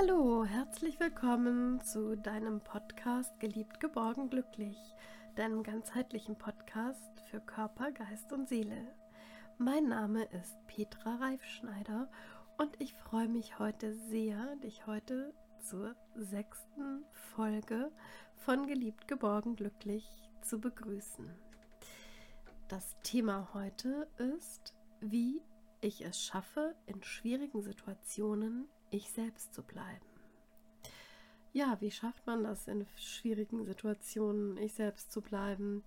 Hallo, herzlich willkommen zu deinem Podcast Geliebt, geborgen, glücklich, deinem ganzheitlichen Podcast für Körper, Geist und Seele. Mein Name ist Petra Reifschneider und ich freue mich heute sehr, dich heute zur sechsten Folge von Geliebt, geborgen, glücklich zu begrüßen. Das Thema heute ist, wie ich es schaffe, in schwierigen Situationen ich selbst zu bleiben. Ja, wie schafft man das in schwierigen Situationen, ich selbst zu bleiben?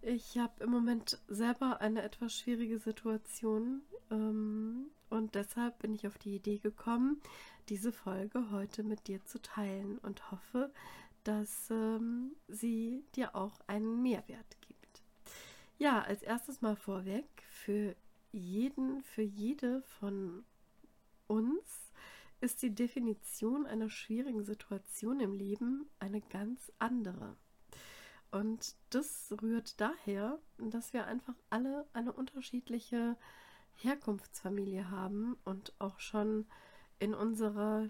Ich habe im Moment selber eine etwas schwierige Situation ähm, und deshalb bin ich auf die Idee gekommen, diese Folge heute mit dir zu teilen und hoffe, dass ähm, sie dir auch einen Mehrwert gibt. Ja, als erstes mal vorweg, für jeden, für jede von uns ist die Definition einer schwierigen Situation im Leben eine ganz andere. Und das rührt daher, dass wir einfach alle eine unterschiedliche Herkunftsfamilie haben und auch schon in unserer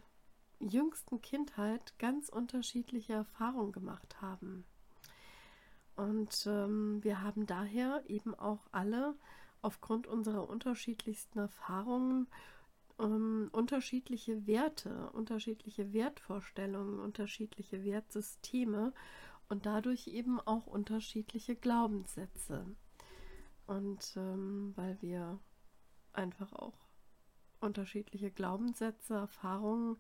jüngsten Kindheit ganz unterschiedliche Erfahrungen gemacht haben. Und ähm, wir haben daher eben auch alle aufgrund unserer unterschiedlichsten Erfahrungen ähm, unterschiedliche Werte, unterschiedliche Wertvorstellungen, unterschiedliche Wertsysteme und dadurch eben auch unterschiedliche Glaubenssätze. Und ähm, weil wir einfach auch unterschiedliche Glaubenssätze, Erfahrungen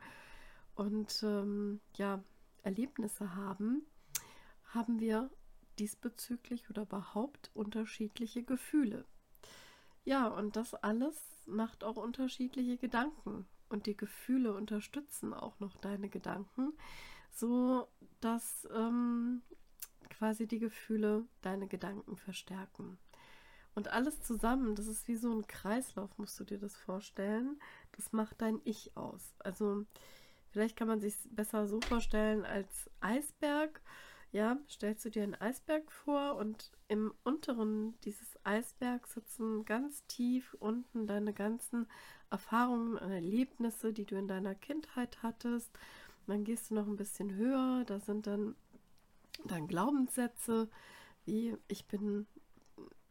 und ähm, ja, Erlebnisse haben, haben wir diesbezüglich oder überhaupt unterschiedliche Gefühle. Ja, und das alles macht auch unterschiedliche Gedanken und die Gefühle unterstützen auch noch deine Gedanken, so dass ähm, quasi die Gefühle deine Gedanken verstärken. Und alles zusammen, das ist wie so ein Kreislauf, musst du dir das vorstellen. Das macht dein Ich aus. Also vielleicht kann man sich besser so vorstellen als Eisberg ja, stellst du dir einen Eisberg vor und im unteren dieses Eisbergs sitzen ganz tief unten deine ganzen Erfahrungen und Erlebnisse, die du in deiner Kindheit hattest. dann gehst du noch ein bisschen höher, da sind dann, dann Glaubenssätze wie ich bin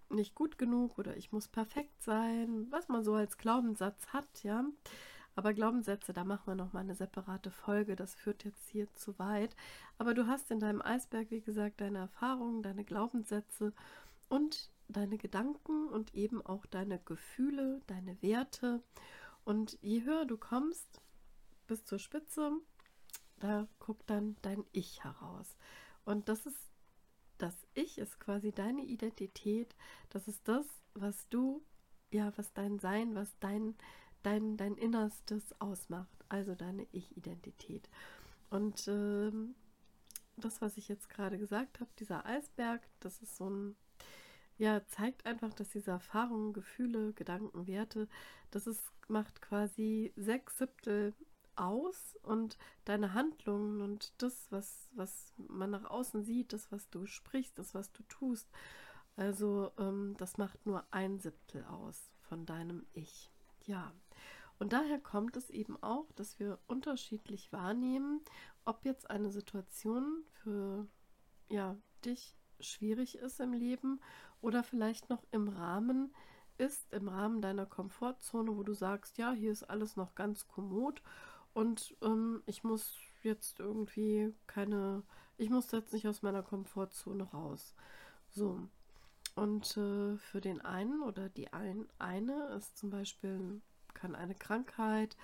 nicht gut genug oder ich muss perfekt sein, was man so als Glaubenssatz hat, ja. Aber Glaubenssätze, da machen wir noch mal eine separate Folge. Das führt jetzt hier zu weit. Aber du hast in deinem Eisberg, wie gesagt, deine Erfahrungen, deine Glaubenssätze und deine Gedanken und eben auch deine Gefühle, deine Werte. Und je höher du kommst, bis zur Spitze, da guckt dann dein Ich heraus. Und das ist das Ich ist quasi deine Identität. Das ist das, was du, ja, was dein Sein, was dein dein, dein Innerstes ausmacht, also deine Ich-Identität. Und ähm, das, was ich jetzt gerade gesagt habe, dieser Eisberg, das ist so ein, ja, zeigt einfach, dass diese Erfahrungen, Gefühle, Gedanken, Werte, das ist, macht quasi sechs Siebtel aus und deine Handlungen und das, was, was man nach außen sieht, das, was du sprichst, das, was du tust, also ähm, das macht nur ein Siebtel aus von deinem Ich. Ja, und daher kommt es eben auch, dass wir unterschiedlich wahrnehmen, ob jetzt eine Situation für ja, dich schwierig ist im Leben oder vielleicht noch im Rahmen ist, im Rahmen deiner Komfortzone, wo du sagst, ja, hier ist alles noch ganz kommod und ähm, ich muss jetzt irgendwie keine, ich muss jetzt nicht aus meiner Komfortzone raus. So. Und äh, für den einen oder die ein, eine ist zum Beispiel kann eine Krankheit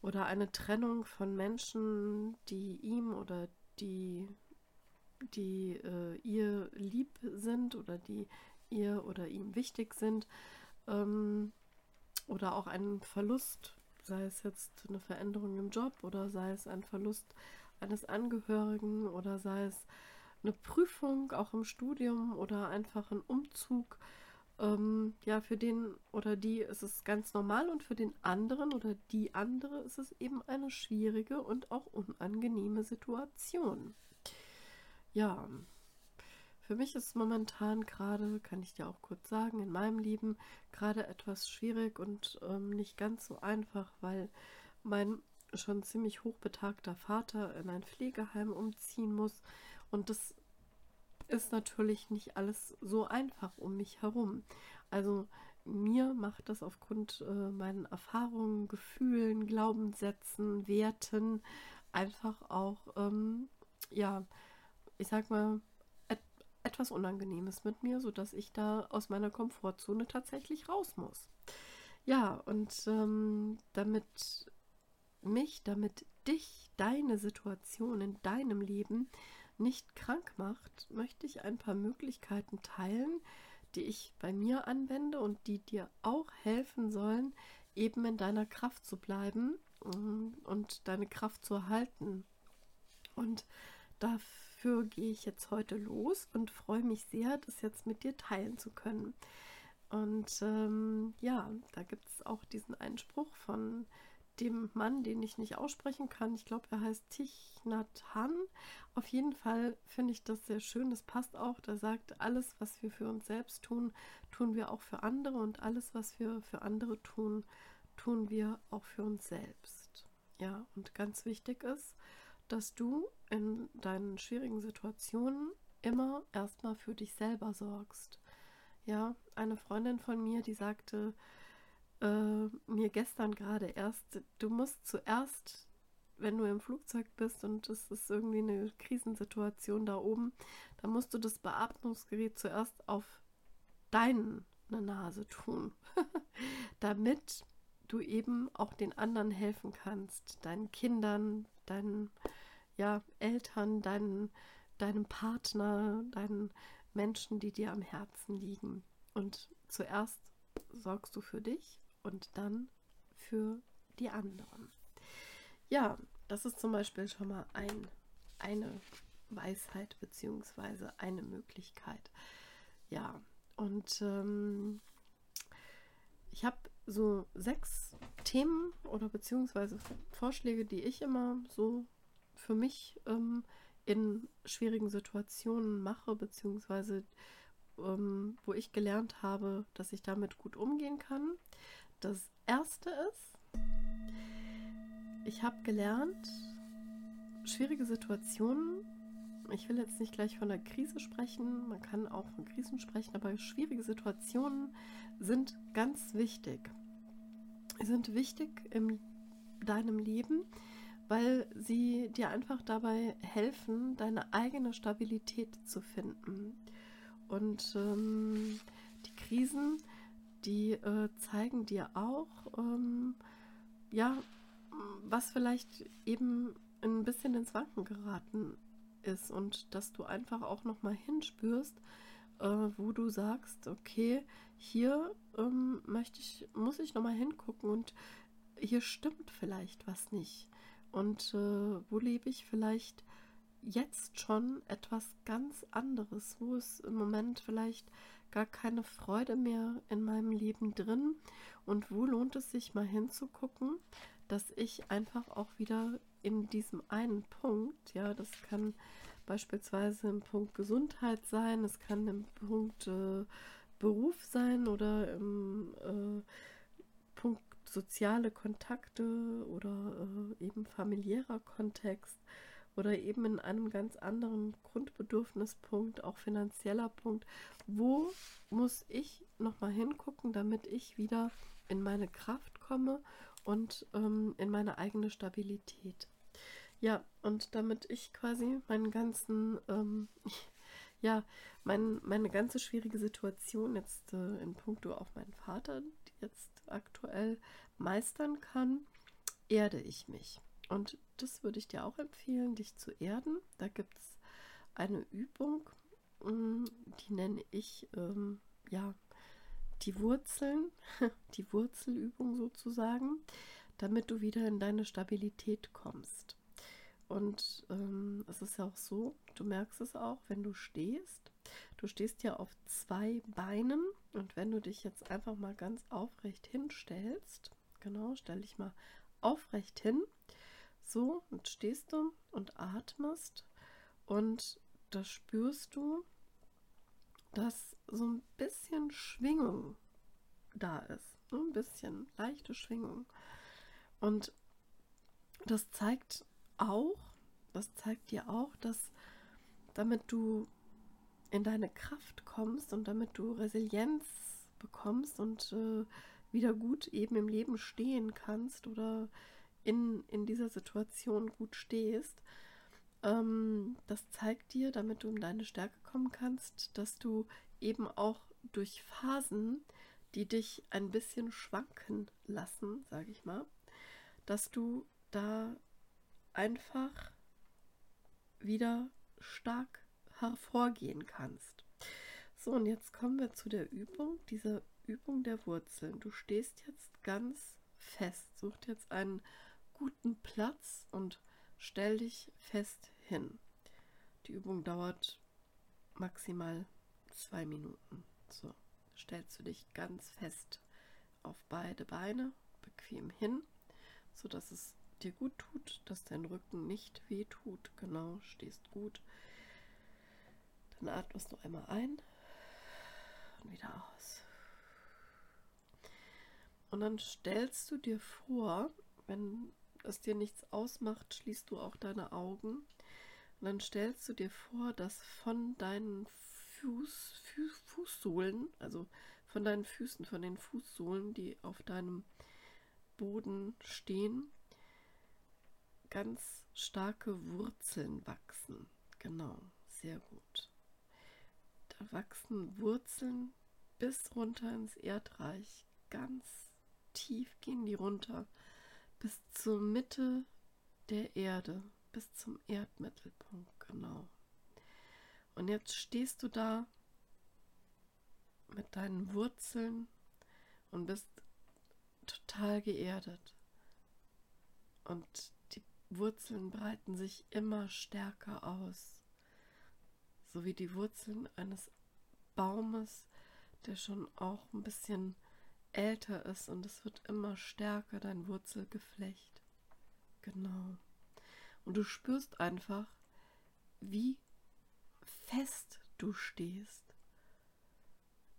oder eine Trennung von Menschen, die ihm oder die, die äh, ihr lieb sind oder die ihr oder ihm wichtig sind, ähm, oder auch ein Verlust, sei es jetzt eine Veränderung im Job oder sei es ein Verlust eines Angehörigen oder sei es eine Prüfung auch im Studium oder einfach ein Umzug ähm, ja, für den oder die ist es ganz normal und für den anderen oder die andere ist es eben eine schwierige und auch unangenehme Situation. Ja, für mich ist momentan gerade, kann ich dir auch kurz sagen, in meinem Leben gerade etwas schwierig und ähm, nicht ganz so einfach, weil mein schon ziemlich hochbetagter Vater in ein Pflegeheim umziehen muss. Und das ist natürlich nicht alles so einfach um mich herum. Also mir macht das aufgrund äh, meinen Erfahrungen, Gefühlen, Glaubenssätzen, Werten einfach auch, ähm, ja, ich sag mal, et etwas Unangenehmes mit mir, sodass ich da aus meiner Komfortzone tatsächlich raus muss. Ja, und ähm, damit mich, damit dich, deine Situation in deinem Leben nicht krank macht, möchte ich ein paar Möglichkeiten teilen, die ich bei mir anwende und die dir auch helfen sollen, eben in deiner Kraft zu bleiben mm, und deine Kraft zu erhalten. Und dafür gehe ich jetzt heute los und freue mich sehr, das jetzt mit dir teilen zu können. Und ähm, ja, da gibt es auch diesen Einspruch von dem Mann, den ich nicht aussprechen kann. Ich glaube, er heißt Thich Nhat Han. Auf jeden Fall finde ich das sehr schön. Das passt auch. Da sagt, alles, was wir für uns selbst tun, tun wir auch für andere. Und alles, was wir für andere tun, tun wir auch für uns selbst. Ja, und ganz wichtig ist, dass du in deinen schwierigen Situationen immer erstmal für dich selber sorgst. Ja, eine Freundin von mir, die sagte, äh, mir gestern gerade erst, du musst zuerst, wenn du im Flugzeug bist und es ist irgendwie eine Krisensituation da oben, dann musst du das Beatmungsgerät zuerst auf deine Nase tun, damit du eben auch den anderen helfen kannst, deinen Kindern, deinen ja, Eltern, deinen, deinem Partner, deinen Menschen, die dir am Herzen liegen. Und zuerst sorgst du für dich und dann für die anderen. Ja, das ist zum Beispiel schon mal ein, eine Weisheit bzw. eine Möglichkeit. Ja, und ähm, ich habe so sechs Themen oder beziehungsweise Vorschläge, die ich immer so für mich ähm, in schwierigen Situationen mache, beziehungsweise ähm, wo ich gelernt habe, dass ich damit gut umgehen kann. Das erste ist, ich habe gelernt, schwierige Situationen, ich will jetzt nicht gleich von der Krise sprechen, man kann auch von Krisen sprechen, aber schwierige Situationen sind ganz wichtig. Sie sind wichtig in deinem Leben, weil sie dir einfach dabei helfen, deine eigene Stabilität zu finden. Und ähm, die Krisen, die äh, zeigen dir auch, ähm, ja, was vielleicht eben ein bisschen ins Wanken geraten ist und dass du einfach auch noch mal hinspürst, äh, wo du sagst, okay, hier ähm, möchte ich, muss ich noch mal hingucken und hier stimmt vielleicht was nicht. Und äh, wo lebe ich vielleicht jetzt schon etwas ganz anderes, wo es im Moment vielleicht gar keine Freude mehr in meinem Leben drin. Und wo lohnt es sich mal hinzugucken, dass ich einfach auch wieder in diesem einen Punkt, ja, das kann beispielsweise im Punkt Gesundheit sein, es kann im Punkt äh, Beruf sein oder im äh, Punkt soziale Kontakte oder äh, eben familiärer Kontext oder eben in einem ganz anderen Grundbedürfnispunkt, auch finanzieller Punkt, wo muss ich nochmal hingucken, damit ich wieder in meine Kraft komme und ähm, in meine eigene Stabilität. Ja, und damit ich quasi meinen ganzen, ähm, ja, mein, meine ganze schwierige Situation jetzt äh, in puncto auf meinen Vater, jetzt aktuell meistern kann, erde ich mich. Und das würde ich dir auch empfehlen, dich zu erden. Da gibt es eine Übung, mm, die nenne ich ähm, ja die Wurzeln, die Wurzelübung sozusagen, damit du wieder in deine Stabilität kommst. Und ähm, es ist ja auch so, du merkst es auch, wenn du stehst. Du stehst ja auf zwei Beinen und wenn du dich jetzt einfach mal ganz aufrecht hinstellst, genau, stell dich mal aufrecht hin, so, und stehst du und atmest und da spürst du, dass so ein bisschen Schwingung da ist. So ein bisschen leichte Schwingung. Und das zeigt auch, das zeigt dir auch, dass damit du in deine Kraft kommst und damit du Resilienz bekommst und äh, wieder gut eben im Leben stehen kannst oder in, in dieser Situation gut stehst, ähm, das zeigt dir, damit du in deine Stärke kommen kannst, dass du eben auch durch Phasen, die dich ein bisschen schwanken lassen, sage ich mal, dass du da einfach wieder stark hervorgehen kannst. So, und jetzt kommen wir zu der Übung, dieser Übung der Wurzeln. Du stehst jetzt ganz fest, such jetzt einen guten Platz und stell dich fest hin. Die Übung dauert maximal zwei Minuten. So, stellst du dich ganz fest auf beide Beine, bequem hin, sodass es dir gut tut, dass dein Rücken nicht weh tut. Genau, stehst gut. Dann atmest du einmal ein und wieder aus. Und dann stellst du dir vor, wenn es dir nichts ausmacht, schließt du auch deine Augen. Und dann stellst du dir vor, dass von deinen Fuß, Fuß, Fußsohlen, also von deinen Füßen, von den Fußsohlen, die auf deinem Boden stehen, ganz starke Wurzeln wachsen. Genau, sehr gut. Da wachsen Wurzeln bis runter ins Erdreich. Ganz tief gehen die runter bis zur Mitte der Erde, bis zum Erdmittelpunkt, genau. Und jetzt stehst du da mit deinen Wurzeln und bist total geerdet. Und die Wurzeln breiten sich immer stärker aus, so wie die Wurzeln eines Baumes, der schon auch ein bisschen älter ist und es wird immer stärker, dein Wurzelgeflecht. Genau. Und du spürst einfach, wie fest du stehst.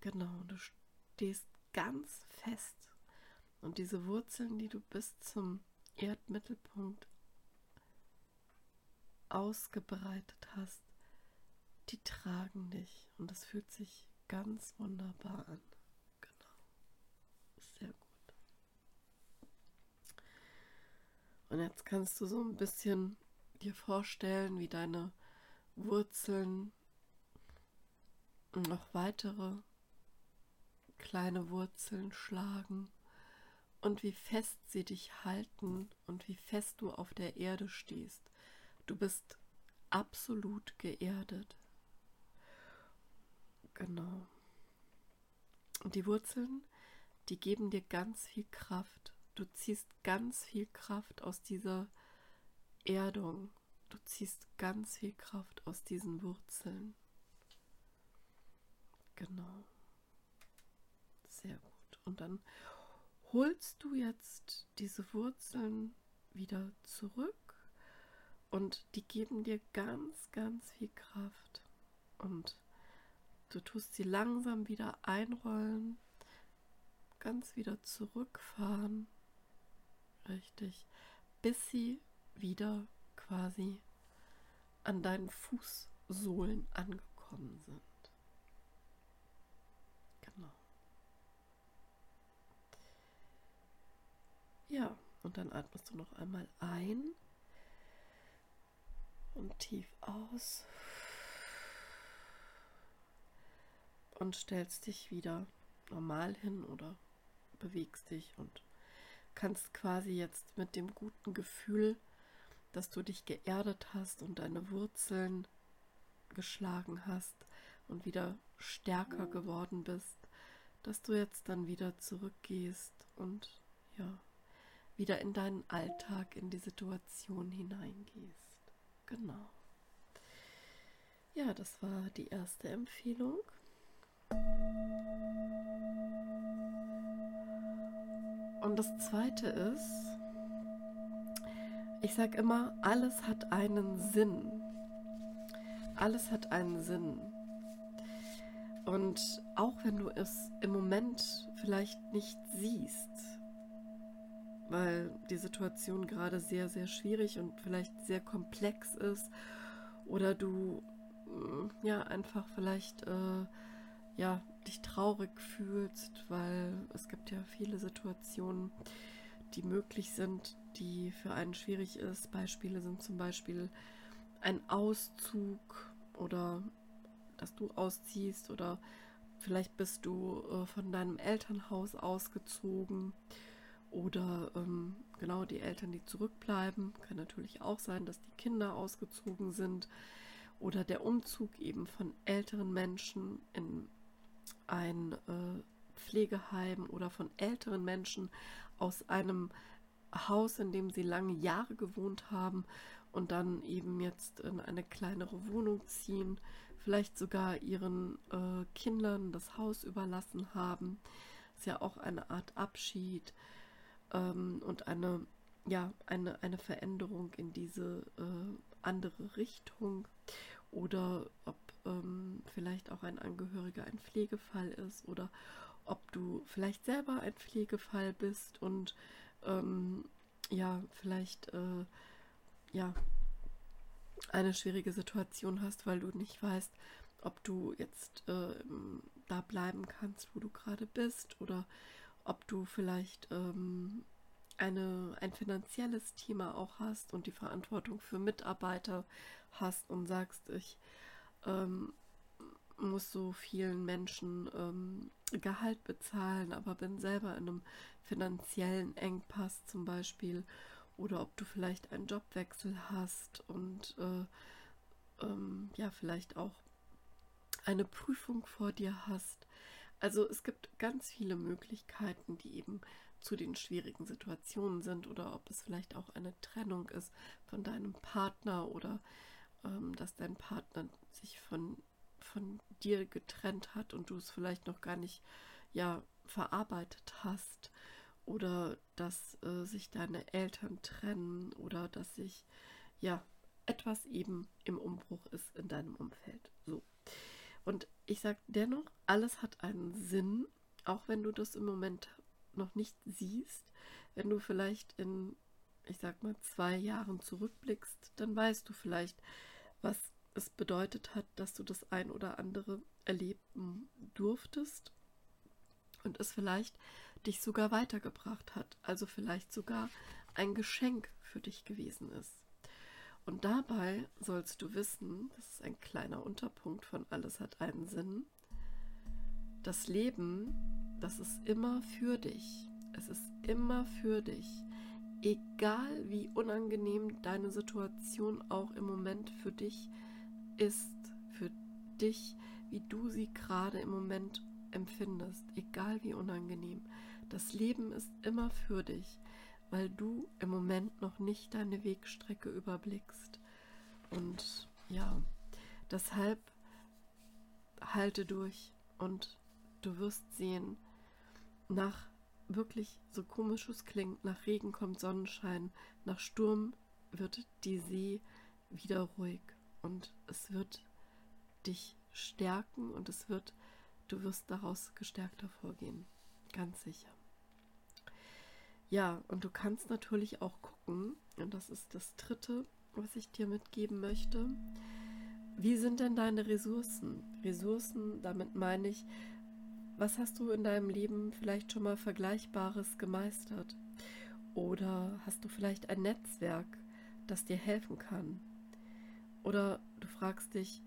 Genau, du stehst ganz fest. Und diese Wurzeln, die du bis zum Erdmittelpunkt ausgebreitet hast, die tragen dich. Und das fühlt sich ganz wunderbar an. Und jetzt kannst du so ein bisschen dir vorstellen, wie deine Wurzeln noch weitere kleine Wurzeln schlagen und wie fest sie dich halten und wie fest du auf der Erde stehst. Du bist absolut geerdet. Genau. Und die Wurzeln, die geben dir ganz viel Kraft Du ziehst ganz viel Kraft aus dieser Erdung. Du ziehst ganz viel Kraft aus diesen Wurzeln. Genau. Sehr gut. Und dann holst du jetzt diese Wurzeln wieder zurück und die geben dir ganz, ganz viel Kraft. Und du tust sie langsam wieder einrollen, ganz wieder zurückfahren Richtig. Bis sie wieder quasi an deinen Fußsohlen angekommen sind. Genau. Ja, und dann atmest du noch einmal ein und tief aus und stellst dich wieder normal hin oder bewegst dich und kannst quasi jetzt mit dem guten Gefühl, dass du dich geerdet hast und deine Wurzeln geschlagen hast und wieder stärker geworden bist, dass du jetzt dann wieder zurückgehst und ja, wieder in deinen Alltag, in die Situation hineingehst. Genau. Ja, das war die erste Empfehlung. Und das Zweite ist, ich sage immer, alles hat einen Sinn. Alles hat einen Sinn. Und auch wenn du es im Moment vielleicht nicht siehst, weil die Situation gerade sehr, sehr schwierig und vielleicht sehr komplex ist oder du mm, ja einfach vielleicht äh, ja dich traurig fühlst, weil es gibt ja viele Situationen, die möglich sind, die für einen schwierig ist. Beispiele sind zum Beispiel ein Auszug oder dass du ausziehst oder vielleicht bist du äh, von deinem Elternhaus ausgezogen oder ähm, genau die Eltern, die zurückbleiben. Kann natürlich auch sein, dass die Kinder ausgezogen sind oder der Umzug eben von älteren Menschen in ein äh, Pflegeheim oder von älteren Menschen aus einem Haus, in dem sie lange Jahre gewohnt haben und dann eben jetzt in eine kleinere Wohnung ziehen, vielleicht sogar ihren äh, Kindern das Haus überlassen haben. Ist ja auch eine Art Abschied ähm, und eine, ja, eine, eine Veränderung in diese äh, andere Richtung oder ob ähm, vielleicht auch ein Angehöriger ein Pflegefall ist oder ob du vielleicht selber ein Pflegefall bist und ähm, ja, vielleicht äh, ja eine schwierige Situation hast, weil du nicht weißt, ob du jetzt äh, da bleiben kannst, wo du gerade bist oder ob du vielleicht ähm, eine, ein finanzielles Thema auch hast und die Verantwortung für Mitarbeiter hast und sagst, ich ähm, muss so vielen Menschen ähm, Gehalt bezahlen, aber bin selber in einem finanziellen Engpass zum Beispiel oder ob du vielleicht einen Jobwechsel hast und äh, ähm, ja vielleicht auch eine Prüfung vor dir hast. Also es gibt ganz viele Möglichkeiten, die eben zu den schwierigen Situationen sind oder ob es vielleicht auch eine Trennung ist von deinem Partner oder ähm, dass dein Partner sich von, von dir getrennt hat und du es vielleicht noch gar nicht ja verarbeitet hast oder dass äh, sich deine Eltern trennen oder dass sich ja etwas eben im Umbruch ist in deinem Umfeld. So. Und ich sage dennoch, alles hat einen Sinn, auch wenn du das im Moment noch nicht siehst. Wenn du vielleicht in, ich sag mal, zwei Jahren zurückblickst, dann weißt du vielleicht, was es bedeutet hat, dass du das ein oder andere erleben durftest und es vielleicht dich sogar weitergebracht hat, also vielleicht sogar ein Geschenk für dich gewesen ist. Und dabei sollst du wissen, das ist ein kleiner Unterpunkt von alles hat einen Sinn, das Leben, das ist immer für dich. Es ist immer für dich. Egal wie unangenehm deine Situation auch im Moment für dich ist, für dich, wie du sie gerade im Moment empfindest, egal wie unangenehm. Das Leben ist immer für dich weil du im Moment noch nicht deine Wegstrecke überblickst. Und ja, deshalb halte durch und du wirst sehen, nach wirklich so komisch es klingt, nach Regen kommt Sonnenschein, nach Sturm wird die See wieder ruhig und es wird dich stärken und es wird, du wirst daraus gestärkt hervorgehen, ganz sicher. Ja, und du kannst natürlich auch gucken, und das ist das Dritte, was ich dir mitgeben möchte. Wie sind denn deine Ressourcen? Ressourcen, damit meine ich, was hast du in deinem Leben vielleicht schon mal Vergleichbares gemeistert? Oder hast du vielleicht ein Netzwerk, das dir helfen kann? Oder du fragst dich,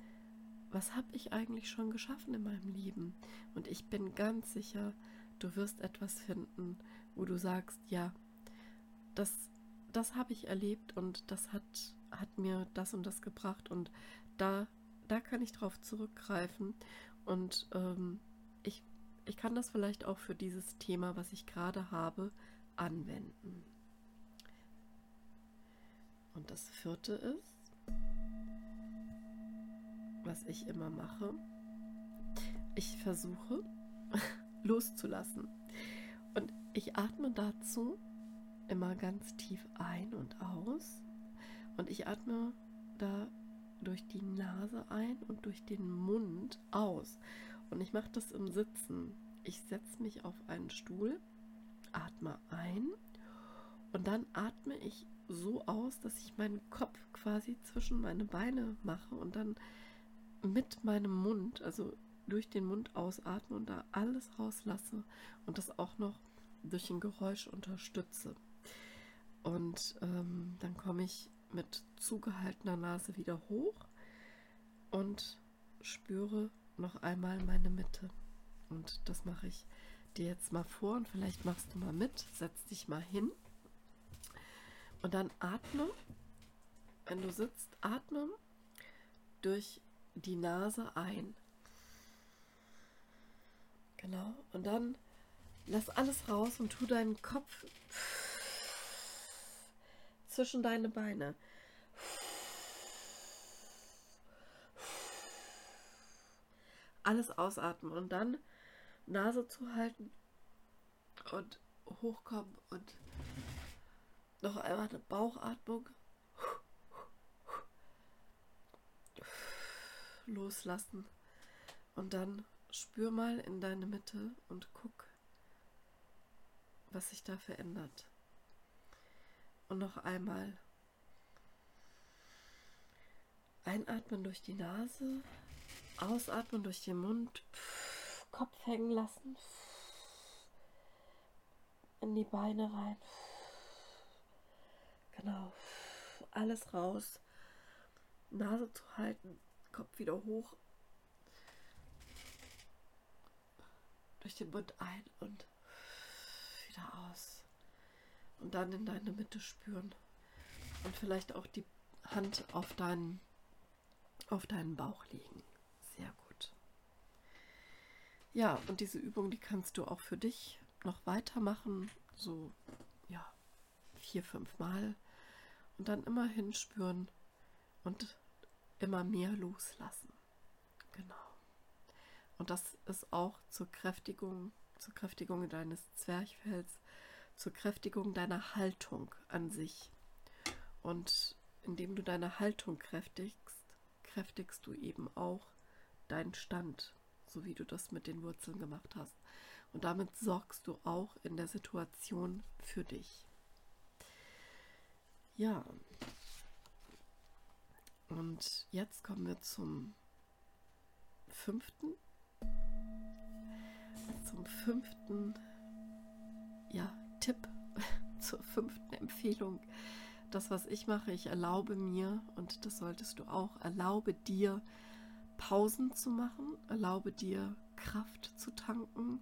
was habe ich eigentlich schon geschaffen in meinem Leben? Und ich bin ganz sicher, du wirst etwas finden, wo du sagst, ja, das, das habe ich erlebt und das hat, hat mir das und das gebracht und da, da kann ich drauf zurückgreifen und ähm, ich, kann das vielleicht auch für dieses Thema, was ich gerade habe, anwenden. Und das vierte ist, was ich immer mache, ich versuche loszulassen. Und ich atme dazu immer ganz tief ein und aus. Und ich atme da durch die Nase ein und durch den Mund aus. Und ich mache das im Sitzen. Ich setze mich auf einen Stuhl, atme ein Und dann atme ich so aus, dass ich meinen Kopf quasi zwischen meine Beine mache und dann mit meinem Mund, also durch den Mund ausatme und da alles rauslasse und das auch noch durch ein Geräusch unterstütze. Und ähm, dann komme ich mit zugehaltener Nase wieder hoch und spüre noch einmal meine Mitte. Und das mache ich dir jetzt mal vor und vielleicht machst du mal mit. Setz dich mal hin und dann atme, wenn du sitzt, atme durch die Nase ein. Genau. Und dann lass alles raus und tu deinen Kopf zwischen deine Beine. Alles ausatmen und dann Nase zu halten und hochkommen und noch einmal eine Bauchatmung. Loslassen. Und dann spür mal in deine Mitte und guck, was sich da verändert. Und noch einmal. Einatmen durch die Nase, ausatmen durch den Mund, Kopf hängen lassen, in die Beine rein. Genau. Alles raus. Nase zu halten, Kopf wieder hoch. Durch den Mund ein und wieder aus. Und dann in deine Mitte spüren. Und vielleicht auch die Hand auf deinen, auf deinen Bauch legen. Ja, und diese Übung, die kannst du auch für dich noch weitermachen. So, ja, vier, fünf Mal und dann immer hinspüren und immer mehr loslassen. Genau. Und das ist auch zur Kräftigung, zur Kräftigung deines Zwerchfells, zur Kräftigung deiner Haltung an sich. Und indem du deine Haltung kräftigst, kräftigst du eben auch deinen Stand, so wie du das mit den Wurzeln gemacht hast. Und damit sorgst du auch in der Situation für dich. Ja. Und jetzt kommen wir zum fünften. Zum fünften ja, Tipp, zur fünften Empfehlung. Das, was ich mache, ich erlaube mir, und das solltest du auch, erlaube dir, Pausen zu machen, erlaube dir, Kraft zu tanken,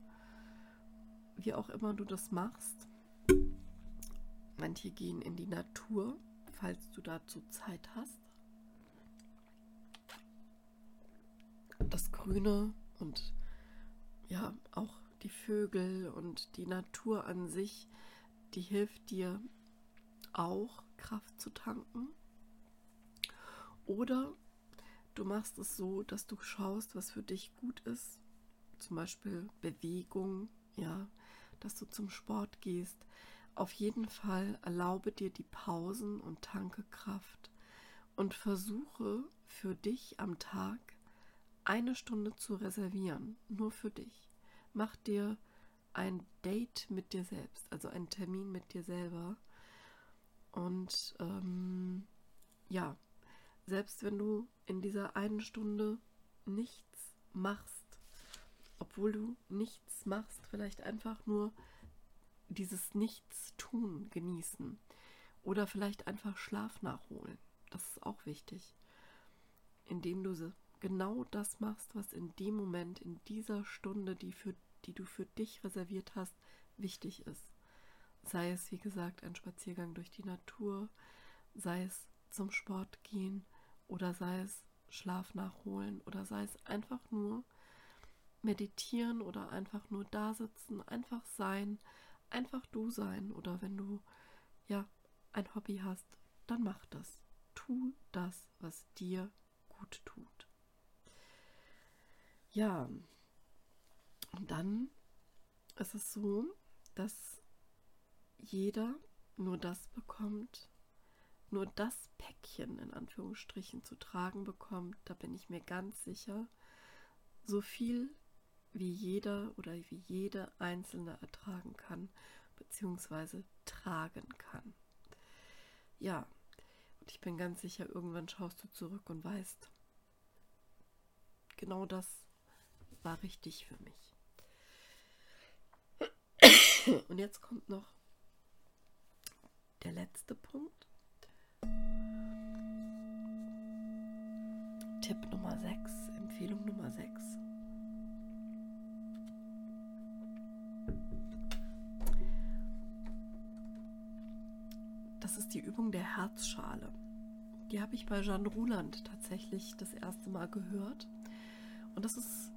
wie auch immer du das machst. Manche gehen in die Natur, falls du dazu Zeit hast. Das Grüne und ja, auch die Vögel und die Natur an sich, die hilft dir auch Kraft zu tanken. Oder du machst es so, dass du schaust, was für dich gut ist. Zum Beispiel Bewegung, ja, dass du zum Sport gehst, auf jeden Fall erlaube dir die Pausen und tanke Kraft und versuche für dich am Tag eine Stunde zu reservieren, nur für dich. Mach dir ein Date mit dir selbst, also einen Termin mit dir selber. Und ähm, ja, selbst wenn du in dieser einen Stunde nichts machst, obwohl du nichts machst, vielleicht einfach nur dieses Nichtstun genießen oder vielleicht einfach Schlaf nachholen. Das ist auch wichtig. Indem du genau das machst, was in dem Moment, in dieser Stunde, die, für, die du für dich reserviert hast, wichtig ist. Sei es, wie gesagt, ein Spaziergang durch die Natur, sei es zum Sport gehen oder sei es Schlaf nachholen oder sei es einfach nur meditieren oder einfach nur da sitzen, einfach sein, einfach du sein oder wenn du ja ein Hobby hast, dann mach das. Tu das, was dir gut tut. Ja, und dann ist es so, dass jeder nur das bekommt, nur das Päckchen in Anführungsstrichen zu tragen bekommt, da bin ich mir ganz sicher, so viel wie jeder oder wie jede Einzelne ertragen kann bzw. tragen kann. Ja, und ich bin ganz sicher, irgendwann schaust du zurück und weißt, genau das war richtig für mich. Und jetzt kommt noch der letzte Punkt. Tipp Nummer 6, Empfehlung Nummer 6. Das ist die Übung der Herzschale. Die habe ich bei Jeanne Ruland tatsächlich das erste Mal gehört. Und das ist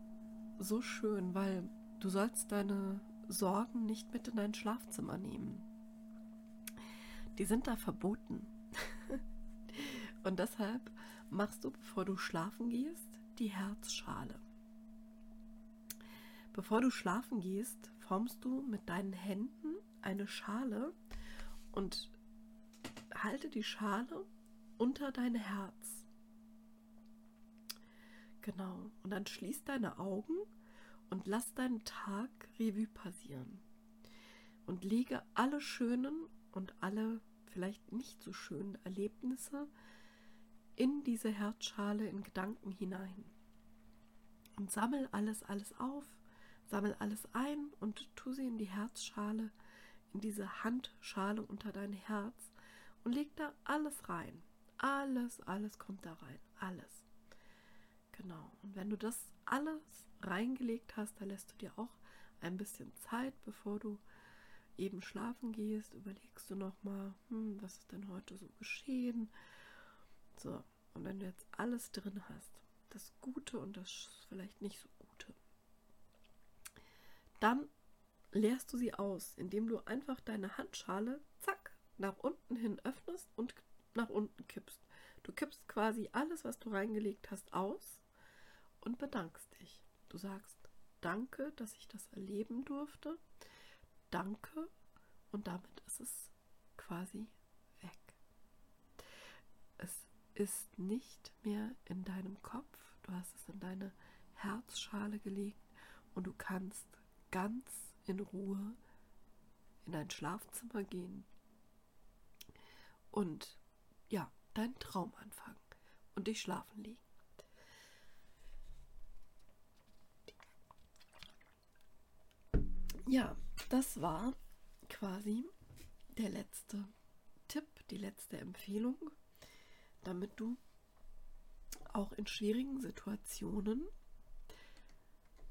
so schön, weil du sollst deine Sorgen nicht mit in dein Schlafzimmer nehmen. Die sind da verboten. Und deshalb machst du, bevor du schlafen gehst, die Herzschale. Bevor du schlafen gehst, formst du mit deinen Händen eine Schale und halte die Schale unter dein Herz. Genau. Und dann schließ deine Augen und lass deinen Tag Revue passieren. Und lege alle schönen und alle vielleicht nicht so schönen Erlebnisse in diese Herzschale in Gedanken hinein. Und sammel alles, alles auf, sammel alles ein und tu sie in die Herzschale, in diese Handschale unter dein Herz und leg da alles rein. Alles, alles kommt da rein. Alles. Genau. Und wenn du das alles reingelegt hast, da lässt du dir auch ein bisschen Zeit, bevor du eben schlafen gehst, überlegst du nochmal, hm, was ist denn heute so geschehen? So, und wenn du jetzt alles drin hast, das Gute und das vielleicht nicht so Gute, dann leerst du sie aus, indem du einfach deine Handschale, zack, nach unten hin öffnest und nach unten kippst. Du kippst quasi alles, was du reingelegt hast, aus und bedankst dich. Du sagst, danke, dass ich das erleben durfte. Danke. Und damit ist es quasi weg. Es ist nicht mehr in deinem Kopf. Du hast es in deine Herzschale gelegt und du kannst ganz in Ruhe in dein Schlafzimmer gehen und ja, deinen Traum anfangen und dich schlafen legen. Ja, das war quasi der letzte Tipp, die letzte Empfehlung, damit du auch in schwierigen Situationen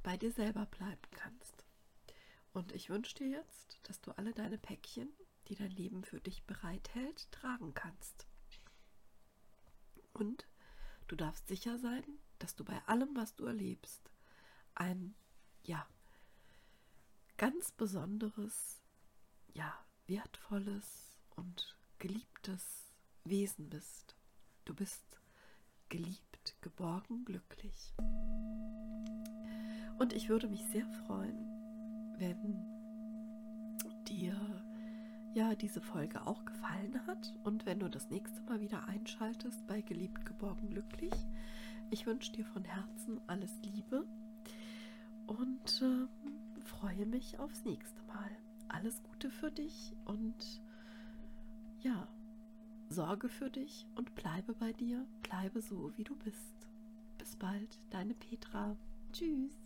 bei dir selber bleiben kannst. Und ich wünsche dir jetzt, dass du alle deine Päckchen, die dein Leben für dich bereithält, tragen kannst. Und du darfst sicher sein, dass du bei allem, was du erlebst, ein ja ganz besonderes, ja, wertvolles und geliebtes Wesen bist. Du bist geliebt, geborgen, glücklich. Und ich würde mich sehr freuen, wenn dir ja diese Folge auch gefallen hat und wenn du das nächste Mal wieder einschaltest bei Geliebt, geborgen, glücklich. Ich wünsche dir von Herzen alles Liebe und äh, freue mich aufs nächste Mal. Alles Gute für dich und ja, sorge für dich und bleibe bei dir, bleibe so, wie du bist. Bis bald, deine Petra. Tschüss.